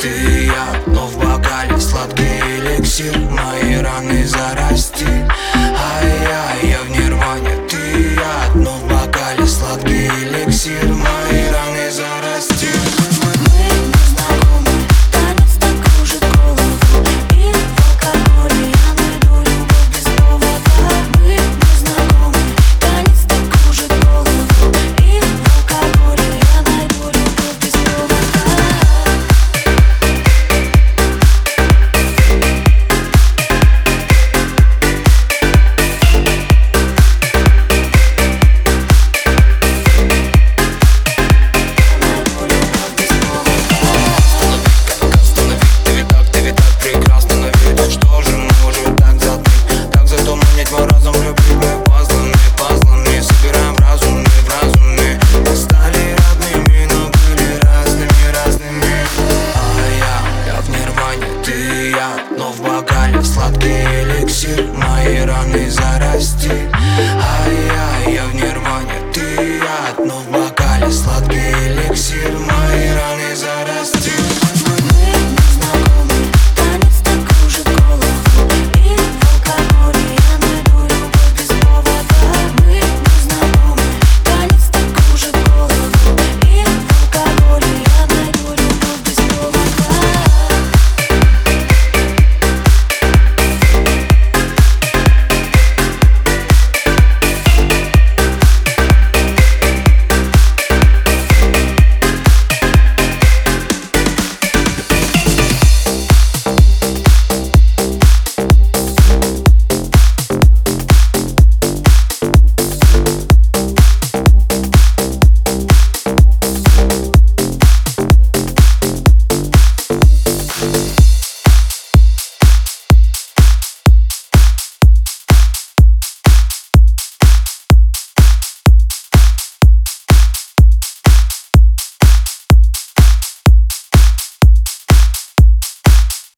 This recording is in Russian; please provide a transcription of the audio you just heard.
ты и я, но в бокале сладкий эликсир. Мои раны заразы babies